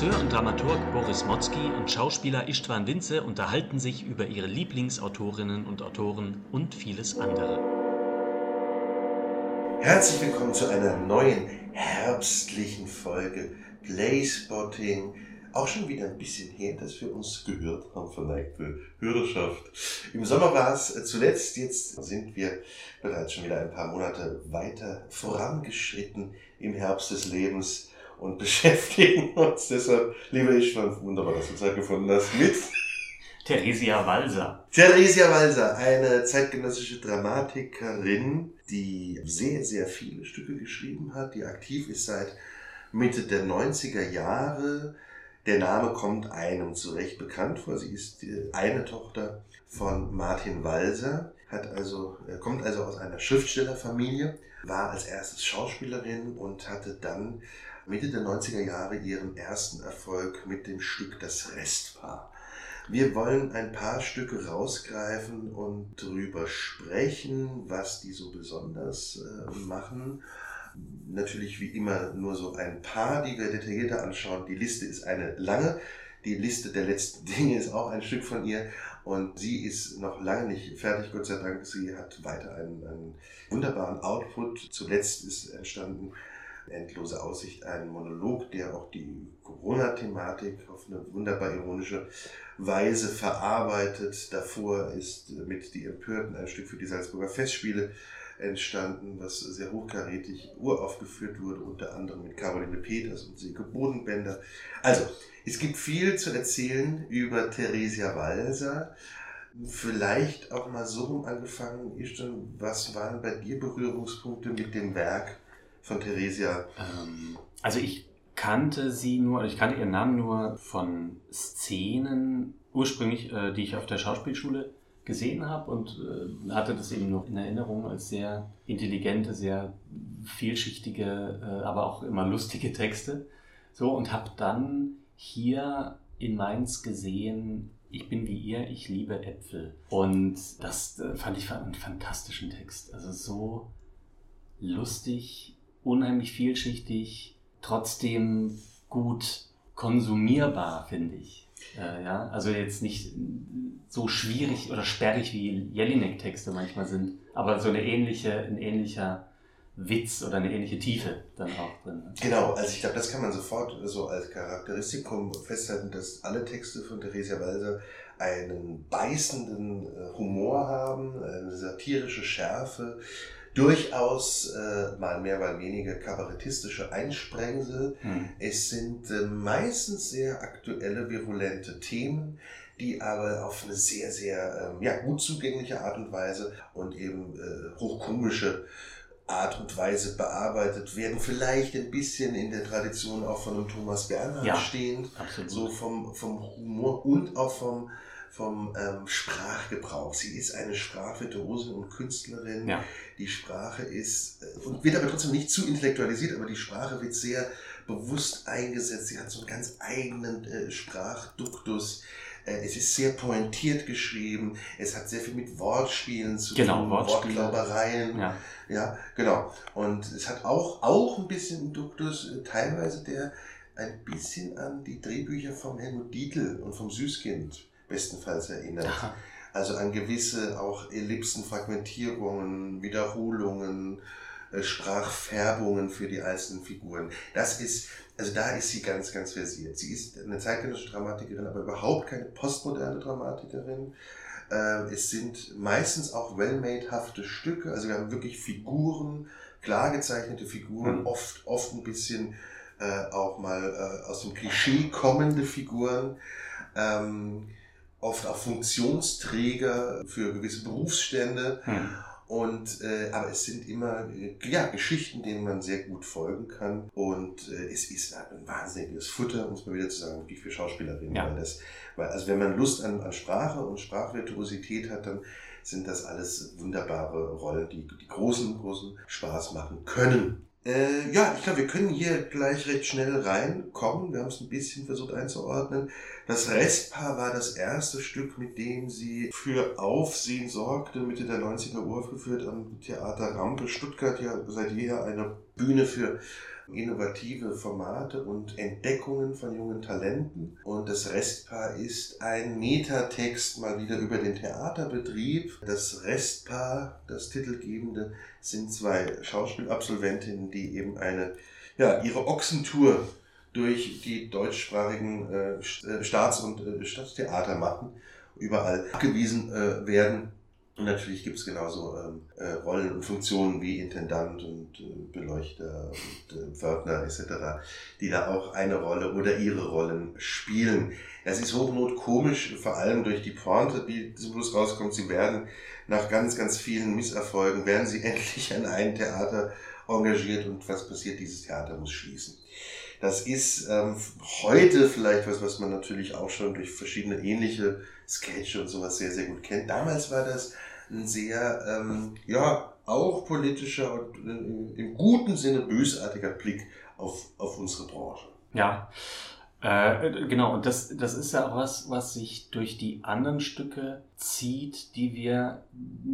Regisseur und Dramaturg Boris Motzki und Schauspieler Istvan Winze unterhalten sich über ihre Lieblingsautorinnen und Autoren und vieles andere. Herzlich willkommen zu einer neuen herbstlichen Folge Playspotting. Auch schon wieder ein bisschen her, dass wir uns gehört haben, verneigte Hörerschaft. Im Sommer war es zuletzt, jetzt sind wir bereits schon wieder ein paar Monate weiter vorangeschritten im Herbst des Lebens und beschäftigen uns deshalb, liebe ich, wunderbar, dass du Zeit gefunden hast, mit Theresia Walser. Theresia Walser, eine zeitgenössische Dramatikerin, die sehr, sehr viele Stücke geschrieben hat, die aktiv ist seit Mitte der 90er Jahre. Der Name kommt einem zu Recht bekannt vor. Sie ist eine Tochter von Martin Walser, hat also, kommt also aus einer Schriftstellerfamilie, war als erstes Schauspielerin und hatte dann Mitte der 90er Jahre ihren ersten Erfolg mit dem Stück Das Restpaar. Wir wollen ein paar Stücke rausgreifen und darüber sprechen, was die so besonders äh, machen. Natürlich wie immer nur so ein paar, die wir detaillierter anschauen. Die Liste ist eine lange. Die Liste der letzten Dinge ist auch ein Stück von ihr. Und sie ist noch lange nicht fertig, Gott sei Dank. Sie hat weiter einen, einen wunderbaren Output. Zuletzt ist entstanden Endlose Aussicht ein Monolog, der auch die Corona-Thematik auf eine wunderbar ironische Weise verarbeitet. Davor ist mit Die Empörten ein Stück für die Salzburger Festspiele entstanden, was sehr hochkarätig uraufgeführt wurde, unter anderem mit Caroline Peters und Silke Bodenbender. Also, es gibt viel zu erzählen über Theresia Walser. Vielleicht auch mal so rum angefangen, Ishtan, was waren bei dir Berührungspunkte mit dem Werk von Theresia? Ähm, also ich kannte sie nur, ich kannte ihren Namen nur von Szenen, ursprünglich, äh, die ich auf der Schauspielschule gesehen habe und äh, hatte das eben noch in Erinnerung als sehr intelligente, sehr vielschichtige, äh, aber auch immer lustige Texte. So und habe dann hier in Mainz gesehen, ich bin wie ihr, ich liebe Äpfel. Und das äh, fand ich einen fantastischen Text. Also so lustig, unheimlich vielschichtig, trotzdem gut konsumierbar, finde ich. Äh, ja, also jetzt nicht so schwierig oder sperrig wie Jelinek-Texte manchmal sind, aber so eine ähnliche, ein ähnlicher Witz oder eine ähnliche Tiefe dann auch drin. Genau, also ich glaube, das kann man sofort so als Charakteristikum festhalten, dass alle Texte von Theresia Walser einen beißenden äh, Humor haben, eine satirische Schärfe, durchaus äh, mal mehr, mal weniger kabarettistische Einsprengsel. Hm. Es sind äh, meistens sehr aktuelle, virulente Themen, die aber auf eine sehr, sehr ähm, ja, gut zugängliche Art und Weise und eben äh, hochkomische Art und Weise bearbeitet werden. Vielleicht ein bisschen in der Tradition auch von einem Thomas Bernhard ja, stehend, absolut. so vom, vom Humor und auch vom vom ähm, Sprachgebrauch. Sie ist eine Sprachvirtuosin und Künstlerin. Ja. Die Sprache ist, äh, und wird aber trotzdem nicht zu intellektualisiert, aber die Sprache wird sehr bewusst eingesetzt. Sie hat so einen ganz eigenen äh, Sprachduktus. Äh, es ist sehr pointiert geschrieben. Es hat sehr viel mit Wortspielen zu genau, tun, Wortspiele. Wortglaubereien. Ja. ja, genau. Und es hat auch, auch ein bisschen Duktus, äh, teilweise der ein bisschen an die Drehbücher vom Helmut Dietl und vom Süßkind bestenfalls erinnert. Also an gewisse auch Ellipsen, Fragmentierungen, Wiederholungen, äh, Sprachfärbungen für die einzelnen Figuren. Das ist, also da ist sie ganz, ganz versiert. Sie ist eine zeitgenössische Dramatikerin, aber überhaupt keine postmoderne Dramatikerin. Äh, es sind meistens auch well-made-hafte Stücke. Also wir haben wirklich Figuren, klar gezeichnete Figuren, mhm. oft, oft ein bisschen äh, auch mal aus dem Klischee kommende Figuren. Ähm, oft auch Funktionsträger für gewisse Berufsstände. Hm. Und, äh, aber es sind immer äh, ja, Geschichten, denen man sehr gut folgen kann. Und äh, es ist ein wahnsinniges Futter, muss man wieder zu sagen, wie für Schauspielerinnen. Ja. Weil das, weil, also wenn man Lust an, an Sprache und Sprachvirtuosität hat, dann sind das alles wunderbare Rollen, die, die großen, großen Spaß machen können. Äh, ja, ich glaube, wir können hier gleich recht schnell reinkommen. Wir haben es ein bisschen versucht einzuordnen. Das Restpaar war das erste Stück, mit dem sie für Aufsehen sorgte, Mitte der 90er Uhr aufgeführt am Theater Rampe Stuttgart, ja seit jeher eine Bühne für innovative Formate und Entdeckungen von jungen Talenten. Und das Restpaar ist ein Metatext mal wieder über den Theaterbetrieb. Das Restpaar, das Titelgebende, sind zwei Schauspielabsolventinnen, die eben eine, ja, ihre Ochsentour durch die deutschsprachigen äh, äh Staats- und äh, Stadttheater machen, überall abgewiesen äh, werden und natürlich gibt es genauso ähm, äh, Rollen und Funktionen wie Intendant und äh, Beleuchter und äh, Pförtner etc., die da auch eine Rolle oder ihre Rollen spielen. Es ist hochnot komisch, vor allem durch die Pointe, die zum Schluss rauskommt. Sie werden nach ganz, ganz vielen Misserfolgen, werden sie endlich an ein Theater engagiert und was passiert? Dieses Theater muss schließen. Das ist ähm, heute vielleicht was, was man natürlich auch schon durch verschiedene ähnliche Sketche und sowas sehr, sehr gut kennt. Damals war das ein sehr, ähm, ja, auch politischer und äh, im guten Sinne bösartiger Blick auf, auf unsere Branche. Ja, äh, genau, und das, das ist ja auch was, was sich durch die anderen Stücke zieht, die wir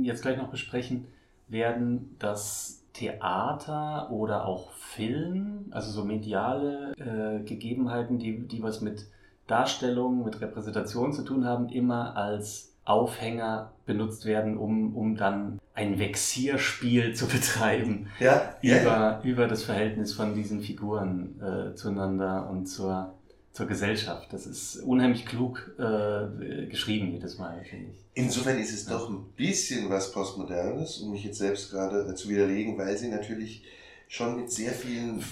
jetzt gleich noch besprechen werden, dass Theater oder auch Film, also so mediale äh, Gegebenheiten, die, die was mit Darstellung, mit Repräsentation zu tun haben, immer als Aufhänger benutzt werden, um, um dann ein Vexierspiel zu betreiben ja, über, ja. über das Verhältnis von diesen Figuren äh, zueinander und zur, zur Gesellschaft. Das ist unheimlich klug äh, geschrieben jedes Mal, finde ich. Insofern ist es doch ein bisschen was Postmodernes, um mich jetzt selbst gerade zu widerlegen, weil sie natürlich schon mit sehr vielen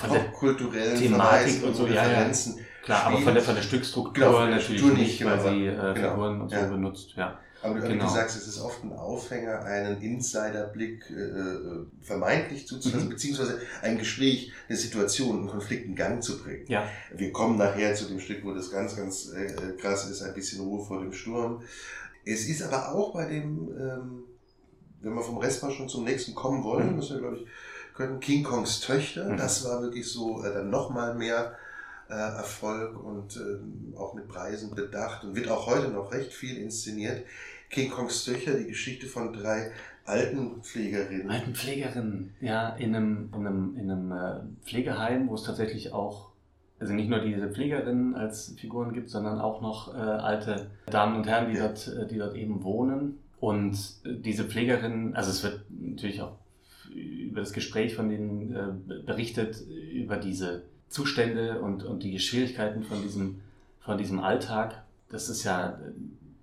popkulturellen Thematik und so, Referenzen. Ja, ja. Klar, spielt. aber von der, von der Stückstruktur genau, natürlich Struktur nicht, nicht, weil genau. sie äh, genau. Figuren und so ja. benutzt. Ja. Aber du, genau. du sagst, es ist oft ein Aufhänger, einen Insiderblick äh, äh vermeintlich zuzulassen, mhm. beziehungsweise ein Gespräch, eine Situation, einen Konflikt in Gang zu bringen. Ja. Wir kommen nachher zu dem Stück, wo das ganz, ganz äh, krass ist, ein bisschen Ruhe vor dem Sturm. Es ist aber auch bei dem, ähm, wenn wir vom Rest mal schon zum nächsten kommen wollen, mhm. müssen wir, glaube ich, können King Kongs Töchter, mhm. das war wirklich so äh, dann nochmal mehr äh, Erfolg und äh, auch mit Preisen bedacht und wird auch heute noch recht viel inszeniert. King Kongs Töchter, die Geschichte von drei Altenpflegerinnen. Altenpflegerinnen, ja, in einem, in einem, in einem äh, Pflegeheim, wo es tatsächlich auch, also nicht nur diese Pflegerinnen als Figuren gibt, sondern auch noch äh, alte Damen und Herren, die, ja. dort, äh, die dort eben wohnen. Und äh, diese Pflegerinnen, also es wird natürlich auch über das Gespräch von denen äh, berichtet, über diese Zustände und, und die Schwierigkeiten von diesem, von diesem Alltag. Das ist ja,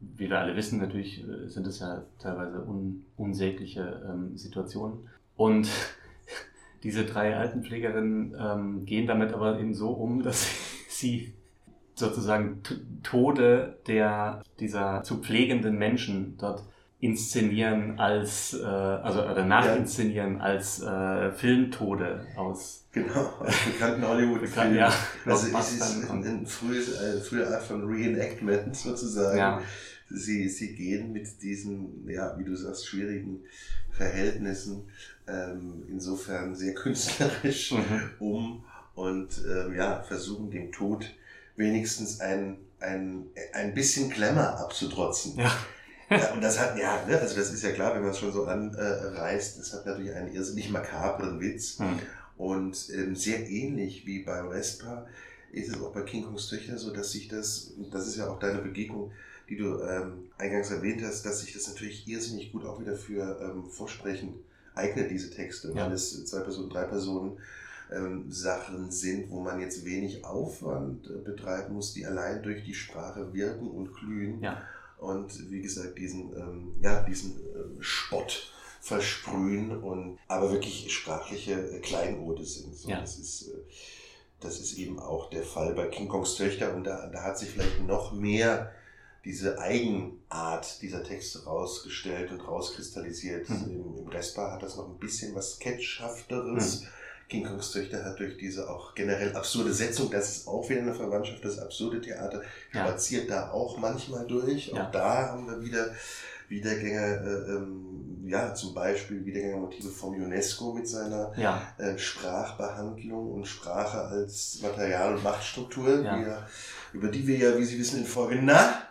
wie wir alle wissen, natürlich äh, sind es ja teilweise un, unsägliche ähm, Situationen. Und diese drei Altenpflegerinnen ähm, gehen damit aber eben so um, dass sie sozusagen Tode der, dieser zu pflegenden Menschen dort inszenieren als, äh, also oder nachinszenieren ja. als äh, Filmtode aus. Genau, aus bekannten Hollywood-Filmen. ja, also es ist ein, ein frühes, eine frühe Art von Reenactment sozusagen. Ja. Sie, sie gehen mit diesen, ja, wie du sagst, schwierigen Verhältnissen ähm, insofern sehr künstlerisch mhm. um und ähm, ja, versuchen dem Tod wenigstens ein, ein, ein bisschen Glamour abzutrotzen. Ja. Ja, und das hat, ja, ne, also das ist ja klar, wenn man es schon so anreißt, das hat natürlich einen irrsinnig makabren Witz. Hm. Und ähm, sehr ähnlich wie bei Vespa ist es auch bei King Kongs Töchter so, dass sich das, das ist ja auch deine Begegnung, die du ähm, eingangs erwähnt hast, dass sich das natürlich irrsinnig gut auch wieder für ähm, Vorsprechen eignet, diese Texte, ja. weil es zwei Personen, drei Personen ähm, Sachen sind, wo man jetzt wenig Aufwand äh, betreiben muss, die allein durch die Sprache wirken und glühen. Ja und wie gesagt diesen, ähm, ja, diesen äh, Spott versprühen und aber wirklich sprachliche äh, Kleinode sind. So, ja. Das ist äh, das ist eben auch der Fall bei King Kongs Töchter und da, da hat sich vielleicht noch mehr diese Eigenart dieser Texte rausgestellt und rauskristallisiert. Mhm. Im, Im Restbar hat das noch ein bisschen was Sketchhafteres. Mhm. King Kongs Töchter hat durch diese auch generell absurde Setzung, das ist auch wieder eine Verwandtschaft, das absurde Theater ja. spaziert da auch manchmal durch. Auch ja. da haben wir wieder Wiedergänger, äh, ähm, ja, zum Beispiel Wiedergängermotive vom UNESCO mit seiner ja. äh, Sprachbehandlung und Sprache als Material- und Machtstruktur, ja. die über die wir ja, wie Sie wissen, in Folge Na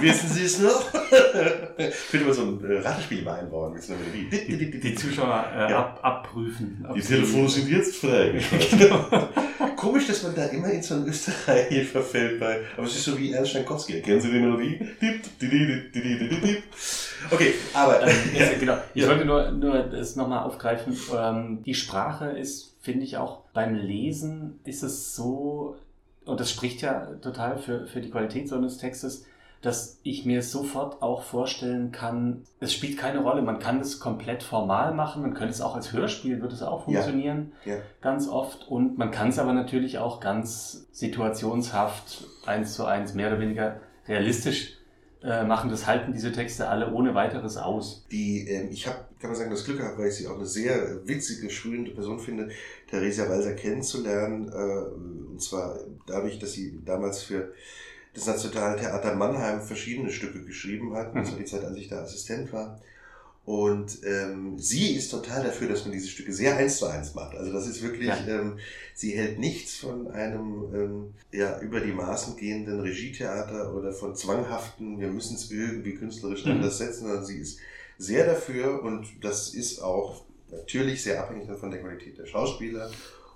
Wissen Sie es noch? ich könnte mal so ein äh, Ratespiel mal einbauen mit so einer Melodie. Die, die Zuschauer äh, Ja. ab, abprüfen. Die Telefone sind jetzt frei. genau. Komisch, dass man da immer in so ein Österreich verfällt bei. Aber es ist so wie Ernst Scheinkowski. Kennen Sie die Melodie? Okay, aber. Ähm, ja, genau. Ich Ja. wollte nur, nur das nochmal aufgreifen. Ähm, die Sprache ist, finde ich auch, beim Lesen ist es so, und das spricht ja total für, für die Qualität so eines Textes, dass ich mir sofort auch vorstellen kann, es spielt keine Rolle. Man kann es komplett formal machen, man könnte es auch als Hörspiel, wird es auch Ja. funktionieren, Ja. ganz oft. Und man kann es aber natürlich auch ganz situationshaft, eins zu eins, mehr oder weniger realistisch äh, machen. Das halten diese Texte alle ohne weiteres aus. Die, ähm, ich habe, kann man sagen, das Glück gehabt, weil ich sie auch eine sehr witzige, sprühende Person finde, Theresia Walser kennenzulernen. Äh, und zwar dadurch, dass sie damals für das Nationale Theater Mannheim verschiedene Stücke geschrieben hat. Das Mhm. war die Zeit, als ich da Assistent war. Und ähm, sie ist total dafür, dass man diese Stücke sehr eins zu eins macht. Also das ist wirklich, Ja. ähm, sie hält nichts von einem ähm, ja, über die Maßen gehenden Regietheater oder von zwanghaften, wir müssen es irgendwie künstlerisch Mhm. anders setzen, sondern sie ist sehr dafür und das ist auch natürlich sehr abhängig von der Qualität der Schauspieler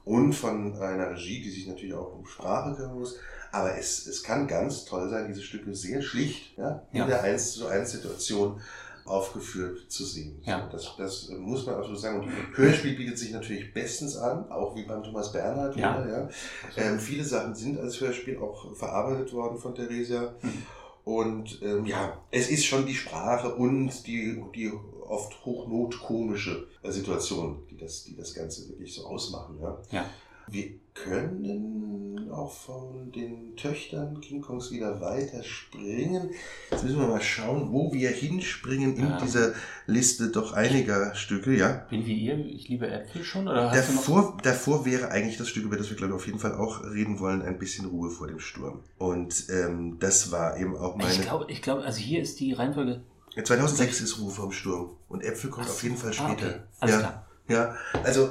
und von einer Regie, die sich natürlich auch um Sprache kümmern muss. Aber es, es kann ganz toll sein, diese Stücke sehr schlicht ja, in Ja. der 1 zu 1 Situation aufgeführt zu sehen. Ja. Das, das muss man absolut sagen. Und Hörspiel bietet sich natürlich bestens an, auch wie beim Thomas Bernhard. Ja. wieder, ja. Ähm, viele Sachen sind als Hörspiel auch verarbeitet worden von Theresia. Mhm. Und ähm, ja, es ist schon die Sprache und die, die oft hochnotkomische Situation, die das, die das Ganze wirklich so ausmachen. Ja. Ja. Wir können auch von den Töchtern King Kongs wieder weiter springen. Jetzt müssen wir mal schauen, wo wir hinspringen in Ja. dieser Liste doch einiger Stücke. Ja. Bin wie ihr, ich liebe Äpfel schon? Oder? Davor, davor wäre eigentlich das Stück, über das wir, glaube ich, auf jeden Fall auch reden wollen, ein bisschen Ruhe vor dem Sturm. Und ähm, das war eben auch meine. Ich glaube, ich glaube, also hier ist die Reihenfolge. 2006 ist Ruhe vor dem Sturm. Und Äpfel kommt Ach auf jeden Fall Ah, später. okay. Alles ja, klar. ja, also,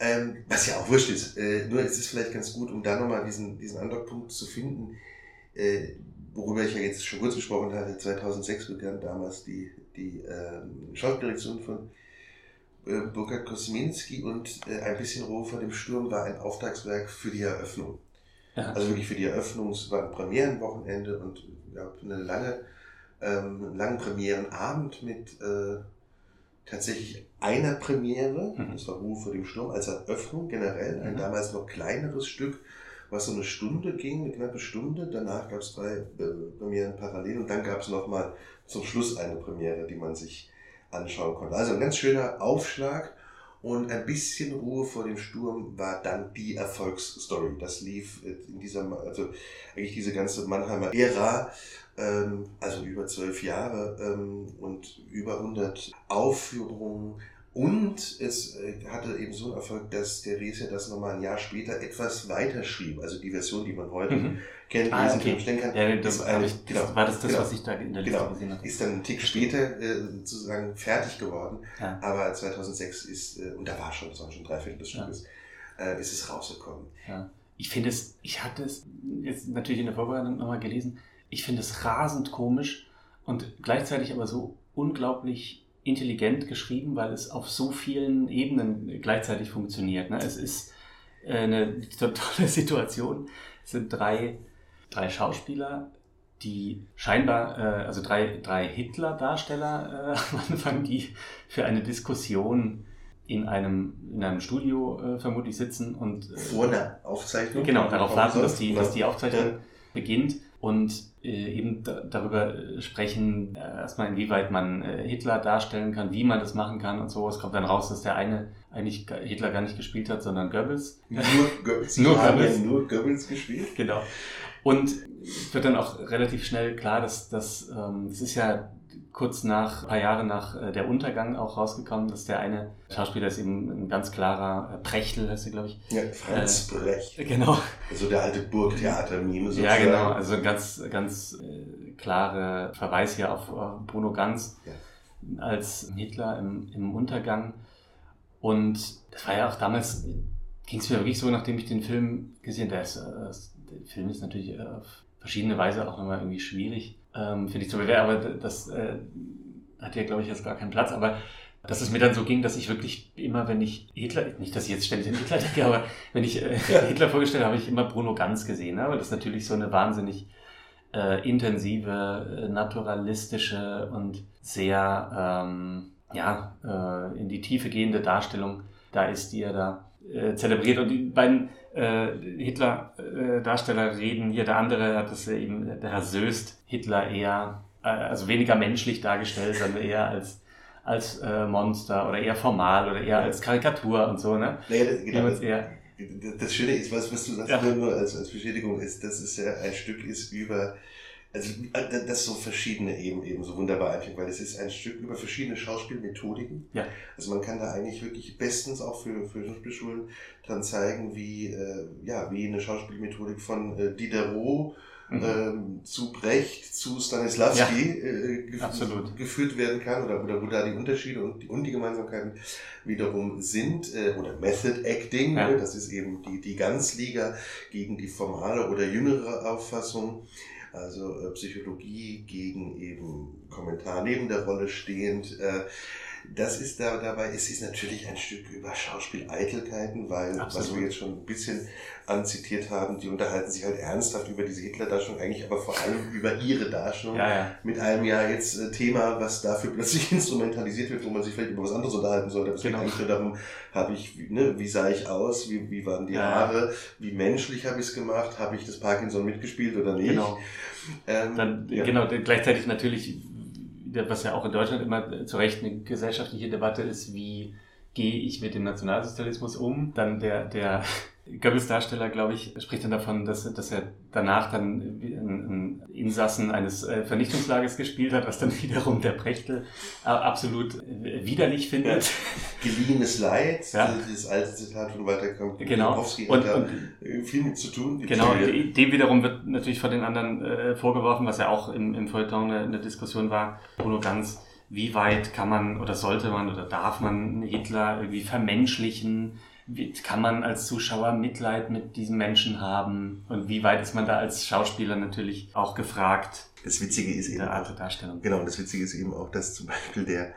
ähm, was ja auch wurscht ist. Äh, nur es ist vielleicht ganz gut, um da nochmal diesen, diesen Andockpunkt zu finden, äh, worüber ich ja jetzt schon kurz gesprochen hatte. 2006 begann damals die, die ähm, Schauspieldirektion von äh, Burkhard Kosminski und äh, ein bisschen Ruhe vor dem Sturm war ein Auftragswerk für die Eröffnung. Ja. Also wirklich für die Eröffnung, es war ein Premierenwochenende und ja, eine lange, ähm, einen langen Premierenabend mit äh, tatsächlich einer Premiere, Mhm. das war Ruhe vor dem Sturm, als Eröffnung generell, ein Mhm. damals noch kleineres Stück, was so eine Stunde ging, eine knappe Stunde. Danach gab es drei äh, Premieren parallel und dann gab es nochmal zum Schluss eine Premiere, die man sich anschauen konnte. Also ein ganz schöner Aufschlag und ein bisschen Ruhe vor dem Sturm war dann die Erfolgsstory. Das lief in dieser, also eigentlich diese ganze Mannheimer Ära, ähm, also über zwölf Jahre ähm, und über 100 Aufführungen. Und es äh, hatte eben so einen Erfolg, dass der Rees ja das nochmal ein Jahr später etwas weiter schrieb. Also die Version, die man heute Mhm. kennt, Ah, lesen okay. kann, Ja, das, eine- ich, das genau, war das, das genau. was ich da in der Liste Genau. gesehen habe. ist dann einen Tick später äh, sozusagen fertig geworden. Ja. Aber 2006 ist, äh, und da war schon, das war schon drei Viertel des Ja. Stückes, äh, ist es rausgekommen. Ich finde es, ich hatte es jetzt natürlich in der Vorbereitung nochmal gelesen, ich finde es rasend komisch und gleichzeitig aber so unglaublich intelligent geschrieben, weil es auf so vielen Ebenen gleichzeitig funktioniert. Ne? Es ist äh, eine tolle Situation. Es sind drei, drei Schauspieler, die scheinbar, äh, also drei, drei Hitler-Darsteller äh, am Anfang, die für eine Diskussion in einem, in einem Studio äh, vermutlich sitzen und äh, Vor einer Aufzeichnung. Genau, darauf warten, dass die, dass die Aufzeichnung Ja. beginnt und äh, eben da, darüber äh, sprechen, äh, erstmal inwieweit man äh, Hitler darstellen kann, wie man das machen kann und so. Es kommt dann raus, dass der eine eigentlich Hitler gar nicht gespielt hat, sondern Goebbels. Nur Goebbels. Nur Goebbels. ja nur Goebbels gespielt. Genau. Und es wird dann auch relativ schnell klar, dass das, ähm, es ist ja kurz nach, ein paar Jahre nach äh, der Untergang auch rausgekommen, dass der eine Schauspieler ist eben ein ganz klarer äh, Prechtel, heißt er, glaube ich. Ja, Franz Brecht. Genau. Also der alte Burgtheater-Meme Ja, sozusagen. genau. Also ein ganz, ganz äh, klare Verweis hier auf äh, Bruno Ganz Ja. als Hitler im, im Untergang. Und das war ja auch damals, ging es mir wirklich so, nachdem ich den Film gesehen habe, der, äh, der Film ist natürlich äh, auf verschiedene Weise auch nochmal irgendwie schwierig ähm, finde ich zu bewerten, aber das äh, hat ja, glaube ich, jetzt gar keinen Platz. Aber dass es mir dann so ging, dass ich wirklich immer, wenn ich Hitler, nicht, dass ich jetzt ständig an Hitler denke, aber wenn ich äh, Hitler vorgestellt habe, habe ich immer Bruno Ganz gesehen. Ne? Aber das ist natürlich so eine wahnsinnig äh, intensive, äh, naturalistische und sehr ähm, ja, äh, in die Tiefe gehende Darstellung da ist, die er da äh, zelebriert. Und die beiden Hitler-Darsteller reden hier, der andere hat es eben, der Herr Söst, Hitler eher, äh, also weniger menschlich dargestellt, sondern eher als als äh, Monster oder eher formal oder eher als Karikatur und so, ne? Naja, das, genau, das, das Schöne ist, was, was du sagst, ja. nur als, als Bestätigung ist, dass es ja ein Stück ist über, also äh, das so verschiedene eben eben so wunderbar einfach, weil es ist ein Stück über verschiedene Schauspielmethodiken. Ja. Also man kann da eigentlich wirklich bestens auch für, für Schauspielschulen dann zeigen, wie, äh, ja, wie eine Schauspielmethodik von äh, Diderot mhm. ähm, zu Brecht, zu Stanislavski ja, äh, gef geführt werden kann oder, oder wo da die Unterschiede und die, und die Gemeinsamkeiten wiederum sind äh, oder Method Acting, ja. ne, das ist eben die, die Ganzliga gegen die formale oder jüngere Auffassung. Also äh, Psychologie gegen eben Kommentar neben der Rolle stehend. Das ist da dabei, es ist natürlich ein Stück über Schauspieleitelkeiten, weil, Absolut. was wir jetzt schon ein bisschen anzitiert haben, die unterhalten sich halt ernsthaft über diese Hitler-Darstellung, eigentlich aber vor allem über ihre Darstellung. Ja, ja. Mit einem ja jetzt äh, Thema, was dafür plötzlich instrumentalisiert wird, wo man sich vielleicht über was anderes unterhalten sollte. Es genau. geht eigentlich nur darum, habe ich, ne, wie sah ich aus, wie, wie waren die ja, Haare, wie menschlich habe ich es gemacht, habe ich das Parkinson mitgespielt oder nicht. Genau. Ähm, Dann, Genau, gleichzeitig natürlich was ja auch in Deutschland immer zu Recht eine gesellschaftliche Debatte ist, wie gehe ich mit dem Nationalsozialismus um? Dann der, der Goebbels-Darsteller, glaube ich, spricht dann davon, dass, dass er danach dann einen Insassen eines äh, Vernichtungslagers gespielt hat, was dann wiederum der Brechtel äh, absolut widerlich findet. Geliehenes Leid, ja. das alte Zitat von Walter genau. und, hat da viel mit zu tun. Genau, dem wiederum wird natürlich von den anderen äh, vorgeworfen, was ja auch im, im Feuilleton eine, eine Diskussion war, Bruno Ganz, wie weit kann man oder sollte man oder darf man Hitler irgendwie vermenschlichen? Wie kann man als Zuschauer Mitleid mit diesen Menschen haben und wie weit ist man da als Schauspieler natürlich auch gefragt? Das Witzige ist eben Art der Darstellung. Genau, das Witzige ist eben auch, dass zum Beispiel der,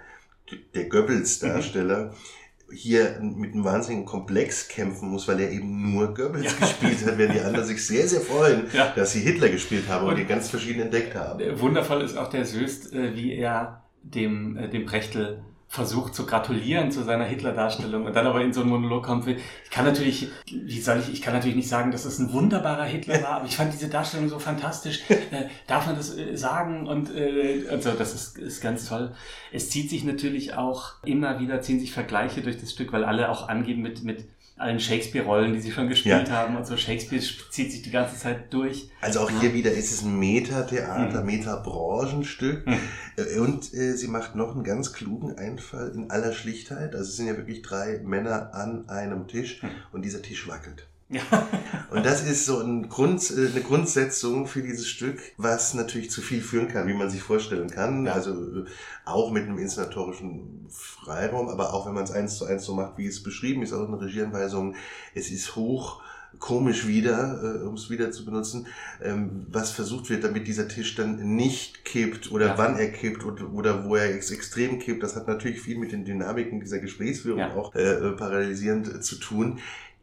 der Goebbels-Darsteller mhm. hier mit einem wahnsinnigen Komplex kämpfen muss, weil er eben nur Goebbels ja. gespielt hat, während die anderen sich sehr, sehr freuen, ja. dass sie Hitler gespielt haben und, und die ganz verschieden entdeckt haben. Wundervoll ist auch der Söst, äh, wie er dem, äh, dem Brechtel versucht zu gratulieren zu seiner Hitler-Darstellung und dann aber in so einen Monolog kommt. Ich kann natürlich, wie soll ich, ich kann natürlich nicht sagen, dass es ein wunderbarer Hitler war, aber ich fand diese Darstellung so fantastisch. Äh, darf man das äh, sagen? Und äh, also das ist, ist ganz toll. Es zieht sich natürlich auch immer wieder, ziehen sich Vergleiche durch das Stück, weil alle auch angeben mit, mit allen Shakespeare-Rollen, die sie schon gespielt ja. haben und so. Shakespeare zieht sich die ganze Zeit durch. Also auch hier wieder ist es ein Metatheater, mhm. Metabranchenstück. Mhm. Äh, und äh, sie macht noch einen ganz klugen Einfall in aller Schlichtheit. Also es sind ja wirklich drei Männer an einem Tisch mhm. und dieser Tisch wackelt. Und das ist so ein Grund, äh, eine Grundsetzung für dieses Stück, was natürlich zu viel führen kann, wie man sich vorstellen kann. Ja. Also äh, auch mit einem inszenatorischen Freiraum, aber auch wenn man es eins zu eins so macht, wie es beschrieben ist, auch in Regieanweisungen. Es ist hoch komisch wieder, äh, um es wieder zu benutzen, ähm, was versucht wird, damit dieser Tisch dann nicht kippt oder ja. wann er kippt oder, oder wo er ex extrem kippt. Das hat natürlich viel mit den Dynamiken dieser Gesprächsführung ja. auch äh, parallelisierend zu tun.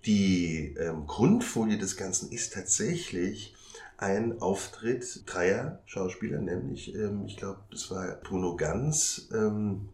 Die ähm, Grundfolie des Ganzen ist tatsächlich ein Auftritt dreier Schauspieler, nämlich, ähm, ich glaube, das war Bruno Ganz ähm,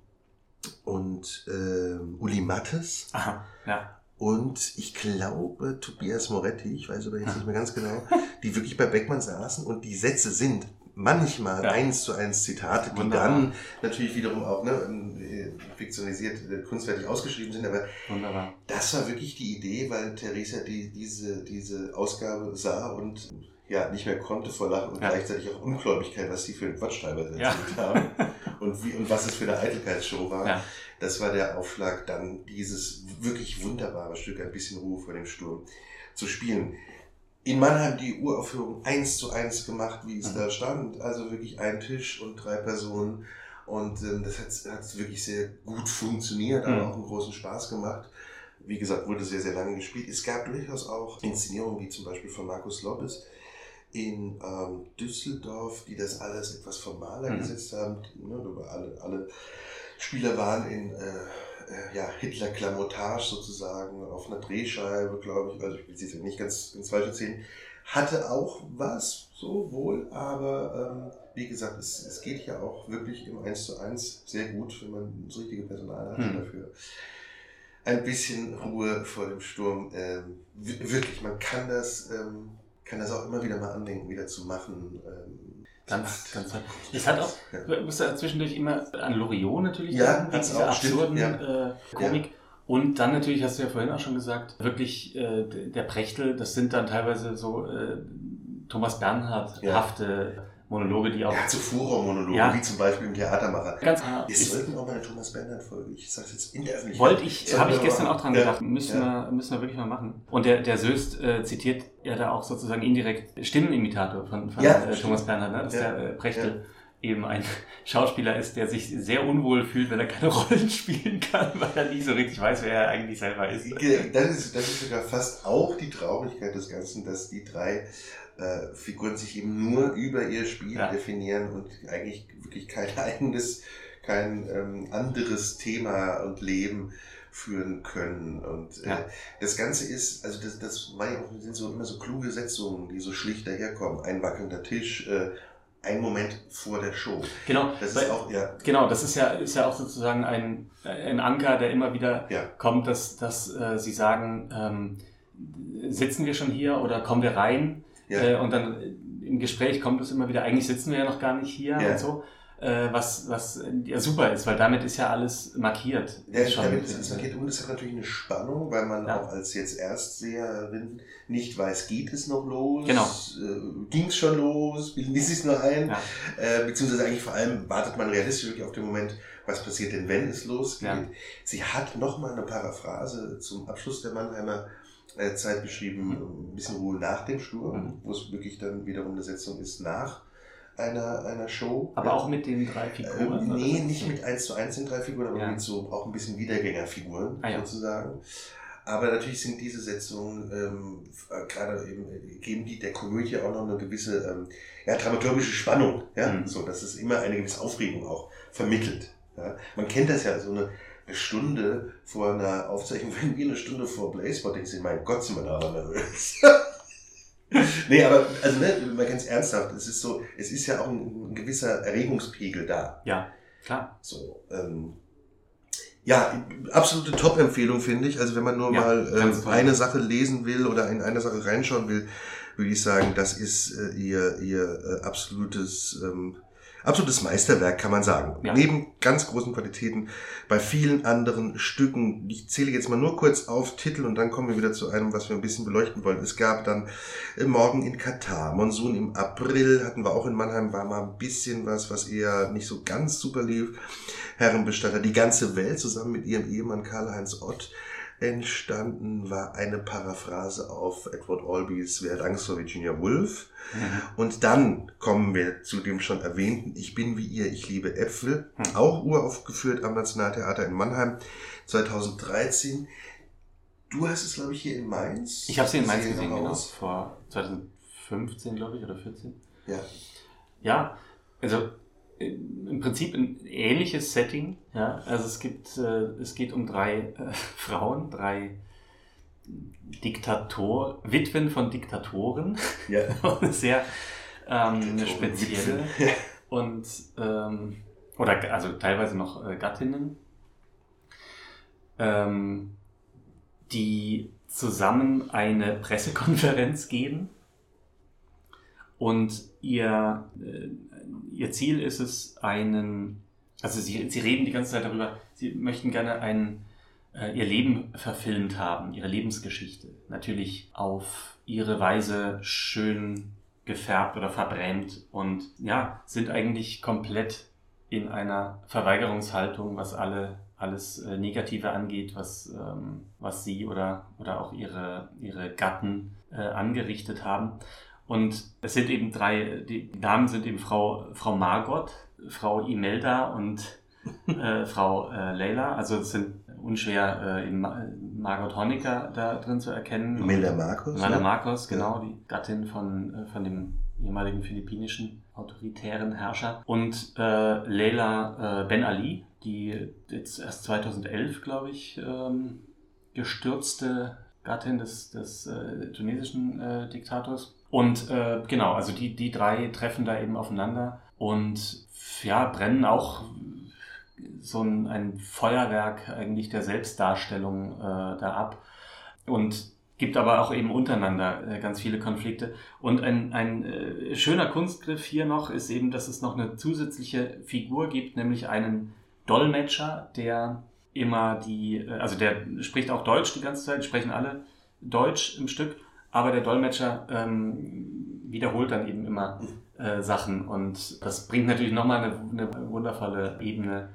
und ähm, Uli Mattes. Aha, ja. Und ich glaube, Tobias Moretti, ich weiß aber jetzt nicht mehr ganz genau, die wirklich bei Beckmann saßen und die Sätze sind manchmal ja. eins zu eins Zitate, die Wunderbar. dann natürlich wiederum auch ne, äh, fiktionalisiert, äh, kunstfertig ausgeschrieben sind. Aber Wunderbar. das war wirklich die Idee, weil Theresa die, diese, diese Ausgabe sah und ja, nicht mehr konnte vor Lachen und ja. gleichzeitig auch Ungläubigkeit, was die für einen Quatsch teilweise ja. erzählt haben und, wie, und was es für eine Eitelkeitsshow war. Ja. Das war der Aufschlag, dann dieses wirklich wunderbare Stück, ein bisschen Ruhe vor dem Sturm, zu spielen in Mannheim die Uraufführung eins zu eins gemacht, wie es mhm. da stand. Also wirklich ein Tisch und drei Personen. Und ähm, das hat, hat wirklich sehr gut funktioniert, mhm. aber auch einen großen Spaß gemacht. Wie gesagt, wurde sehr, sehr lange gespielt. Es gab durchaus auch Inszenierungen, wie zum Beispiel von Markus Lopez, in ähm, Düsseldorf, die das alles etwas formaler Mhm. gesetzt haben. Ne, alle, alle Spieler waren in äh, äh, ja, Hitler-Klamottage sozusagen auf einer Drehscheibe, glaube ich. Also ich will es jetzt nicht ganz, ganz falsch erzählen. Hatte auch was, so wohl, aber ähm, wie gesagt, es, es geht ja auch wirklich im 1 zu 1 sehr gut, wenn man das richtige Personal hat Hm. dafür. Ein bisschen Ruhe vor dem Sturm. Ähm, wi- wirklich, man kann das, ähm, kann das auch immer wieder mal andenken, wieder zu machen. Ähm, Ganz, ganz toll. Es hat auch, Ja. du musst ja zwischendurch immer an Loriot natürlich Ja, denken, hat's dieser auch, stimmt, absurden ja. äh, Komik. Und dann natürlich, hast du ja vorhin auch schon gesagt, wirklich äh, der Prechtel, das sind dann teilweise so äh, Thomas Bernhard-hafte Monologe, die auch hat so Furor-Monologe, Ja. wie zum Beispiel im Theatermacher. ganz Wir ist, sollten auch mal eine Thomas Bernhard-Folge, ich sage jetzt in der Öffentlichkeit. Wollte ich, habe ich wir gestern machen. auch dran Ja. gedacht. Müssen, Ja. wir, müssen wir wirklich mal machen. Und der, der Söst äh, zitiert ja da auch sozusagen indirekt Stimmenimitator von, von Ja, äh. Thomas Bernhard, ne? dass Ja. der äh, Prechtel eben ein Schauspieler ist, der sich sehr unwohl fühlt, wenn er keine Rollen spielen kann, weil er nie so richtig weiß, wer er eigentlich selber ist. Das ist, das ist sogar fast auch die Traurigkeit des Ganzen, dass die drei äh, Figuren sich eben nur über ihr Spiel Ja. definieren und eigentlich wirklich kein eigenes, kein ähm, anderes Thema und Leben führen können. Und äh, Ja. das Ganze ist, also das, das sind so immer so kluge Setzungen, die so schlicht daherkommen. Ein wackelnder Tisch, äh, ein Moment vor der Show. Genau, Das weil- ist auch, ja, Genau, das ist ja, ist ja auch sozusagen ein, ein Anker, der immer wieder Ja. kommt, dass, dass äh, sie sagen, ähm, sitzen wir schon hier oder kommen wir rein? Ja. Äh, und dann äh, im Gespräch kommt es immer wieder, eigentlich sitzen wir ja noch gar nicht hier Ja. und so. Äh, was, was ja super ist, weil damit ist ja alles markiert. Ja, Schon. damit ist es markiert und es hat natürlich eine Spannung, weil man Ja. auch als jetzt Erstseherin nicht weiß, geht es noch los? Genau. Äh, Ging es schon los? Bilden Sie es nur ein? Ja. Äh, beziehungsweise eigentlich vor allem wartet man realistisch wirklich auf den Moment, was passiert denn, wenn es losgeht. Ja. Sie hat nochmal eine Paraphrase zum Abschluss der Mannheimer Zeit beschrieben, ein bisschen Ruhe nach dem Sturm, Mhm. wo es wirklich dann wiederum eine Setzung ist nach einer, einer Show. Aber Ja. auch mit den drei Figuren? Ähm, nee, nicht mit 1 zu 1 in drei Figuren, aber Ja. mit so auch ein bisschen Wiedergängerfiguren Ah, ja. sozusagen. Aber natürlich sind diese Setzungen, ähm, äh, gerade eben, äh, geben die der Komödie auch noch eine gewisse ähm, ja, dramaturgische Spannung. Ja? Mhm. So, dass es immer eine gewisse Aufregung auch vermittelt. Ja? Man kennt das ja, so eine, eine Stunde vor einer Aufzeichnung, wenn wir eine Stunde vor Playspotting sind, mein Gott, sind wir da aber nervös. nee, aber also ne, mal ganz ernsthaft, es ist so, es ist ja auch ein, ein gewisser Erregungspegel da. Ja, klar. So, ähm, ja, absolute Top-Empfehlung finde ich. Also wenn man nur Ja, mal toll. eine Sache lesen will oder in eine Sache reinschauen will, würde ich sagen, das ist äh, ihr, ihr äh, absolutes, ähm, absolutes Meisterwerk, kann man sagen. Ja. Neben ganz großen Qualitäten bei vielen anderen Stücken. Ich zähle jetzt mal nur kurz auf Titel und dann kommen wir wieder zu einem, was wir ein bisschen beleuchten wollen. Es gab dann äh, Morgen in Katar, Monsun im April, hatten wir auch in Mannheim, war mal ein bisschen was, was eher nicht so ganz super lief. Herrenbestatter, die ganze Welt zusammen mit ihrem Ehemann Karl-Heinz Ott entstanden, war eine Paraphrase auf Edward Albeys Wer hat Angst vor Virginia Woolf. Mhm. Und dann kommen wir zu dem schon erwähnten Ich bin wie ihr, ich liebe Äpfel, Hm. auch uraufgeführt am Nationaltheater in Mannheim 2013. Du hast es, glaube ich, hier in Mainz. Ich habe sie in Mainz gesehen, genau. Vor 2015, glaube ich, oder 14. Ja. Ja, also im Prinzip ein ähnliches Setting. Ja, also es gibt, äh, es geht um drei äh, Frauen, drei Diktator, Witwen von Diktatoren. Ja. Sehr ähm, spezielle Witwen. und ähm, oder also teilweise noch äh, Gattinnen, ähm, die zusammen eine Pressekonferenz geben und ihr, äh, ihr Ziel ist es, einen, also sie, sie reden die ganze Zeit darüber, sie möchten gerne ein, äh, ihr Leben verfilmt haben, ihre Lebensgeschichte. Natürlich auf ihre Weise schön gefärbt oder verbrämt und ja, sind eigentlich komplett in einer Verweigerungshaltung, was alle alles äh, Negative angeht, was, ähm, was sie oder, oder auch ihre, ihre Gatten äh, angerichtet haben. Und es sind eben drei, die Namen sind eben Frau, Frau Margot, Frau Imelda und äh, Frau äh, Leila. Also es sind unschwer äh, Margot Honecker da drin zu erkennen. Imelda Marcos. Imelda ne? Marcos, genau, die Gattin von, äh, von dem ehemaligen philippinischen autoritären Herrscher. Und äh, Leila äh, Ben Ali, die jetzt erst 2011, glaube ich, ähm, gestürzte Gattin des, des äh, tunesischen Diktators. Und äh, genau, also die, die drei treffen da eben aufeinander und ja, brennen auch so ein, ein Feuerwerk eigentlich der Selbstdarstellung äh, da ab. Und gibt aber auch eben untereinander äh, ganz viele Konflikte. Und ein, ein äh, schöner Kunstgriff hier noch ist eben, dass es noch eine zusätzliche Figur gibt, nämlich einen Dolmetscher, der immer die, äh, also der spricht auch Deutsch die ganze Zeit, sprechen alle Deutsch im Stück, aber der Dolmetscher ähm, wiederholt dann eben immer äh, Sachen und das bringt natürlich nochmal eine, eine wundervolle Ebene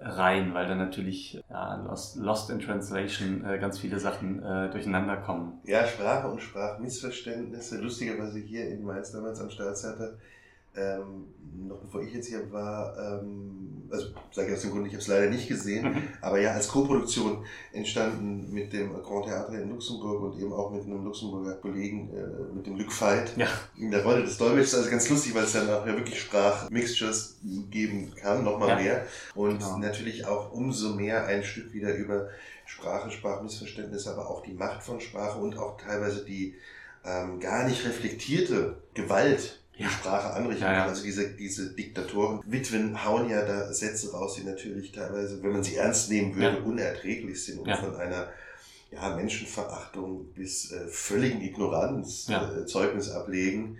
rein, weil dann natürlich ja, Lost, Lost in Translation äh, ganz viele Sachen äh, durcheinander kommen. Ja, Sprache und Sprachmissverständnisse. Lustigerweise hier in Mainz damals am Staatstheater ähm, noch bevor ich jetzt hier war, ähm, also sage ich aus dem Grund, ich habe es leider nicht gesehen, mhm. aber ja, als Co-Produktion entstanden mit dem Grand Theater in Luxemburg und eben auch mit einem Luxemburger Kollegen, äh, mit dem Luc Veit, ja. in der Rolle des Dolmetschers. Also ganz lustig, weil es dann auch ja wirklich Sprachmixtures geben kann, nochmal ja. mehr. Und genau. natürlich auch umso mehr ein Stück wieder über Sprache, Sprachmissverständnisse, aber auch die Macht von Sprache und auch teilweise die ähm, gar nicht reflektierte Gewalt die Sprache anrichten ja, ja. Also diese, diese Diktatoren, Witwen hauen ja da Sätze raus, die natürlich teilweise, wenn man sie ernst nehmen würde, ja. unerträglich sind und von einer ja, Menschenverachtung bis äh, völligen Ignoranz äh, Zeugnis ablegen.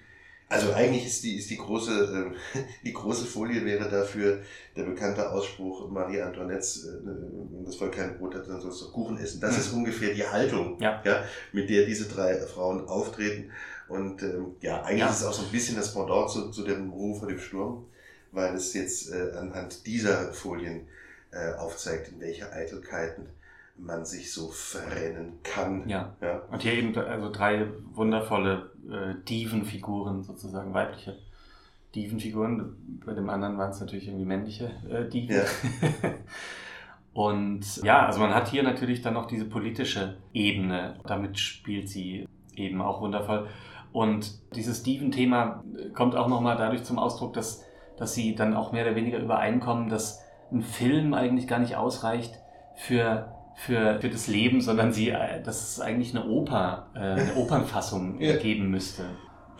Also eigentlich ist die, ist die große, äh, die große Folie wäre dafür der bekannte Ausspruch Marie Antoinette, äh, wenn das Volk kein Brot hat, dann soll es doch Kuchen essen. Das mhm. ist ungefähr die Haltung, ja. Ja, mit der diese drei Frauen auftreten. Und ähm, ja, eigentlich ja. ist es auch so ein bisschen das Pendant zu, zu dem Ruf vor dem Sturm, weil es jetzt äh, anhand dieser Folien äh, aufzeigt, in welche Eitelkeiten man sich so verrennen kann. Ja. ja. Und hier eben also drei wundervolle äh, Divenfiguren, sozusagen weibliche Divenfiguren. Bei dem anderen waren es natürlich irgendwie männliche äh, Diven. Ja. Und ja, also man hat hier natürlich dann noch diese politische Ebene. Damit spielt sie eben auch wundervoll. Und dieses Steven-Thema kommt auch nochmal dadurch zum Ausdruck, dass, dass sie dann auch mehr oder weniger übereinkommen, dass ein Film eigentlich gar nicht ausreicht für, für, für das Leben, sondern sie, äh, dass es eigentlich eine Oper, äh, eine Opernfassung ja. geben müsste.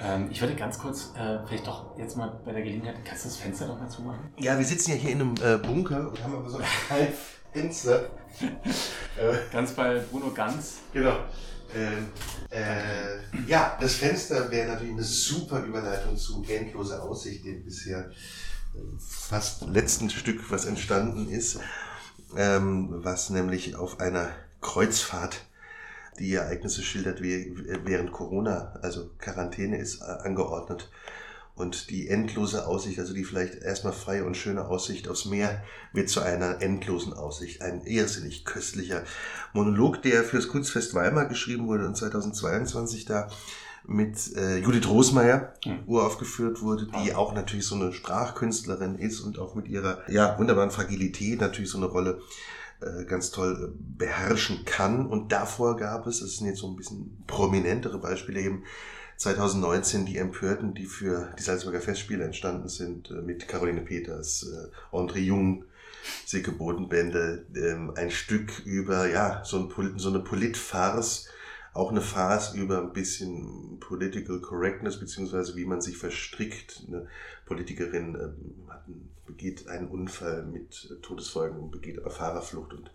Ähm, ich würde ganz kurz, äh, vielleicht doch jetzt mal bei der Gelegenheit, kannst du das Fenster doch mal zumachen? Ja, wir sitzen ja hier in einem äh, Bunker und haben aber so ein Fenster. ganz bei Bruno Ganz. Genau. Ähm, äh, ja, das Fenster wäre natürlich eine super Überleitung zu Endlose Aussicht, dem bisher äh, fast letzten Stück, was entstanden ist, ähm, was nämlich auf einer Kreuzfahrt die Ereignisse schildert, wie während Corona, also Quarantäne ist, äh, angeordnet und die endlose Aussicht, also die vielleicht erstmal freie und schöne Aussicht aufs Meer, wird zu einer endlosen Aussicht. Ein irrsinnig köstlicher Monolog, der fürs Kunstfest Weimar geschrieben wurde und 2022 da mit äh, Judith Rosmeier mhm. uraufgeführt wurde, die auch natürlich so eine Sprachkünstlerin ist und auch mit ihrer ja, wunderbaren Fragilität natürlich so eine Rolle äh, ganz toll beherrschen kann. Und davor gab es, das sind jetzt so ein bisschen prominentere Beispiele eben, 2019 die Empörten, die für die Salzburger Festspiele entstanden sind, äh, mit Caroline Peters, äh, André Jung, Silke Bodenbände, ähm, ein Stück über ja so, ein, so eine Politfarce, auch eine Farce über ein bisschen Political Correctness, beziehungsweise wie man sich verstrickt. Eine Politikerin ähm, begeht einen Unfall mit Todesfolgen und begeht aber Fahrerflucht und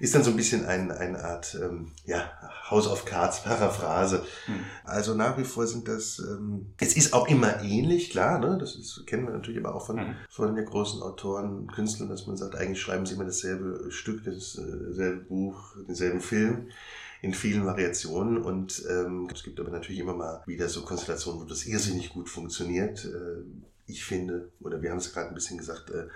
ist dann so ein bisschen ein, eine Art ähm, ja, House of Cards Paraphrase. Hm. Also nach wie vor sind das, ähm, es ist auch immer ähnlich, klar, ne? das ist, kennen wir natürlich aber auch von, hm. von den großen Autoren, Künstlern, dass man sagt, eigentlich schreiben sie immer dasselbe Stück, dasselbe Buch, denselben Film in vielen Variationen und ähm, es gibt aber natürlich immer mal wieder so Konstellationen, wo das irrsinnig gut funktioniert. Äh, ich finde, oder wir haben es gerade ein bisschen gesagt, äh,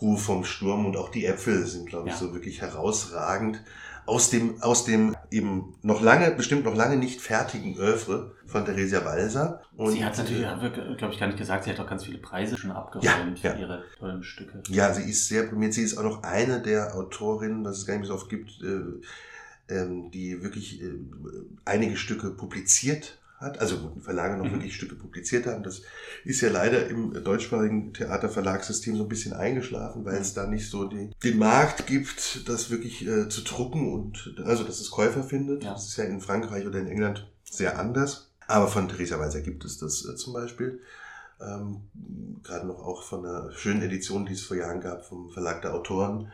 Ruhe vom Sturm und auch die Äpfel sind, glaube ich, ja. so wirklich herausragend. Aus dem, aus dem eben noch lange, bestimmt noch lange nicht fertigen Oeuvre von Theresia Walser. Und sie hat natürlich, glaube ich, gar nicht gesagt, sie hat auch ganz viele Preise schon abgeräumt ja, für ihre tollen Stücke. Ja, sie ist sehr prämiert. Sie ist auch noch eine der Autorinnen, was es gar nicht mehr so oft gibt, äh, ähm, die wirklich äh, einige Stücke publiziert hat. Also wo Verlage noch Mhm. wirklich Stücke publiziert haben. Das ist ja leider im deutschsprachigen Theaterverlagssystem so ein bisschen eingeschlafen, weil Mhm. es da nicht so die, den Markt gibt, das wirklich äh, zu drucken und also dass es Käufer findet. Ja. Das ist ja in Frankreich oder in England sehr anders. Aber von Theresa Weiser gibt es das äh, zum Beispiel. Ähm, Gerade noch auch von einer schönen Edition, die es vor Jahren gab vom Verlag der Autoren.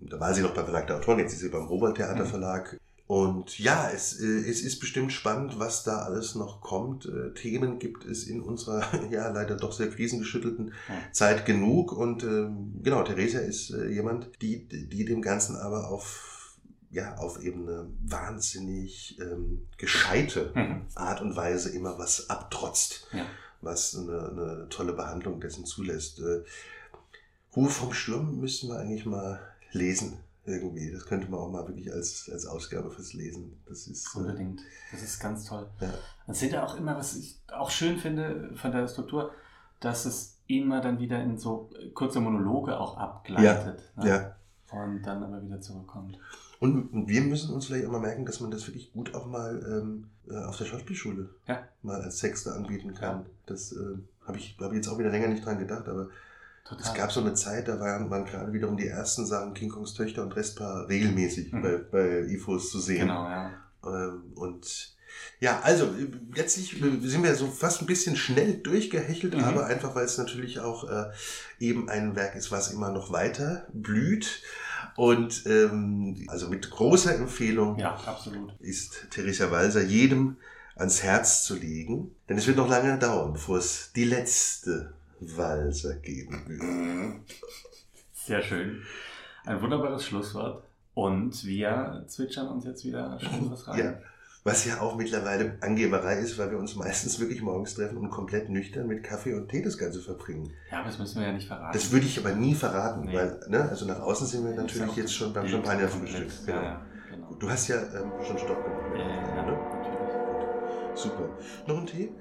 Da war sie noch beim Verlag der Autoren, jetzt ist sie beim Robert Theater Mhm. Verlag. Und ja, es, äh, es ist bestimmt spannend, was da alles noch kommt. Äh, Themen gibt es in unserer ja leider doch sehr krisengeschüttelten Ja. Zeit genug. Und ähm, genau, Theresia ist äh, jemand, die, die dem Ganzen aber auf, ja, auf eben eine wahnsinnig ähm, gescheite Mhm. Art und Weise immer was abtrotzt, Ja. was eine, eine tolle Behandlung dessen zulässt. Äh, Ruhe vom Sturm müssten wir eigentlich mal lesen. Irgendwie. Das könnte man auch mal wirklich als, als Ausgabe fürs Lesen. Das ist. Äh, Unbedingt. Das ist ganz toll. Ja. Es sind ja auch immer, was ich auch schön finde von der Struktur, dass es immer dann wieder in so kurze Monologe auch abgleitet. ne? ja. Und dann aber wieder zurückkommt. Und wir müssen uns vielleicht auch mal merken, dass man das wirklich gut auch mal ähm, äh, auf der Schauspielschule Ja. mal als Texte anbieten kann. Ja. Das äh, habe ich, glaube ich, jetzt auch wieder länger nicht dran gedacht, aber Total. es gab so eine Zeit, da waren, waren gerade wiederum die ersten Sachen King Kongs Töchter und Restpaar regelmäßig Mhm. bei, bei IFOs zu sehen. Genau, ja. Ähm, und ja, also letztlich sind wir so fast ein bisschen schnell durchgehechelt, Mhm. aber einfach, weil es natürlich auch äh, eben ein Werk ist, was immer noch weiter blüht. Und ähm, also mit großer Empfehlung Ja, ist Theresia Walser jedem ans Herz zu legen. Denn es wird noch lange dauern, bevor es die letzte Walser geben wird. Sehr schön. Ein wunderbares Schlusswort. Und wir zwitschern uns jetzt wieder schön was rein. Ja. Was ja auch mittlerweile Angeberei ist, weil wir uns meistens wirklich morgens treffen und komplett nüchtern mit Kaffee und Tee das Ganze verbringen. Ja, aber das müssen wir ja nicht verraten. Das würde ich aber nie verraten, Nee. weil, ne, also nach außen sind wir ist natürlich jetzt schon beim Champagnerfrühstück. Genau. Ja, ja, genau. Du hast ja ähm, schon Stopp gemacht. Ja, ja, Aufnahme, ja, ne? natürlich. Super. Noch ein Tee?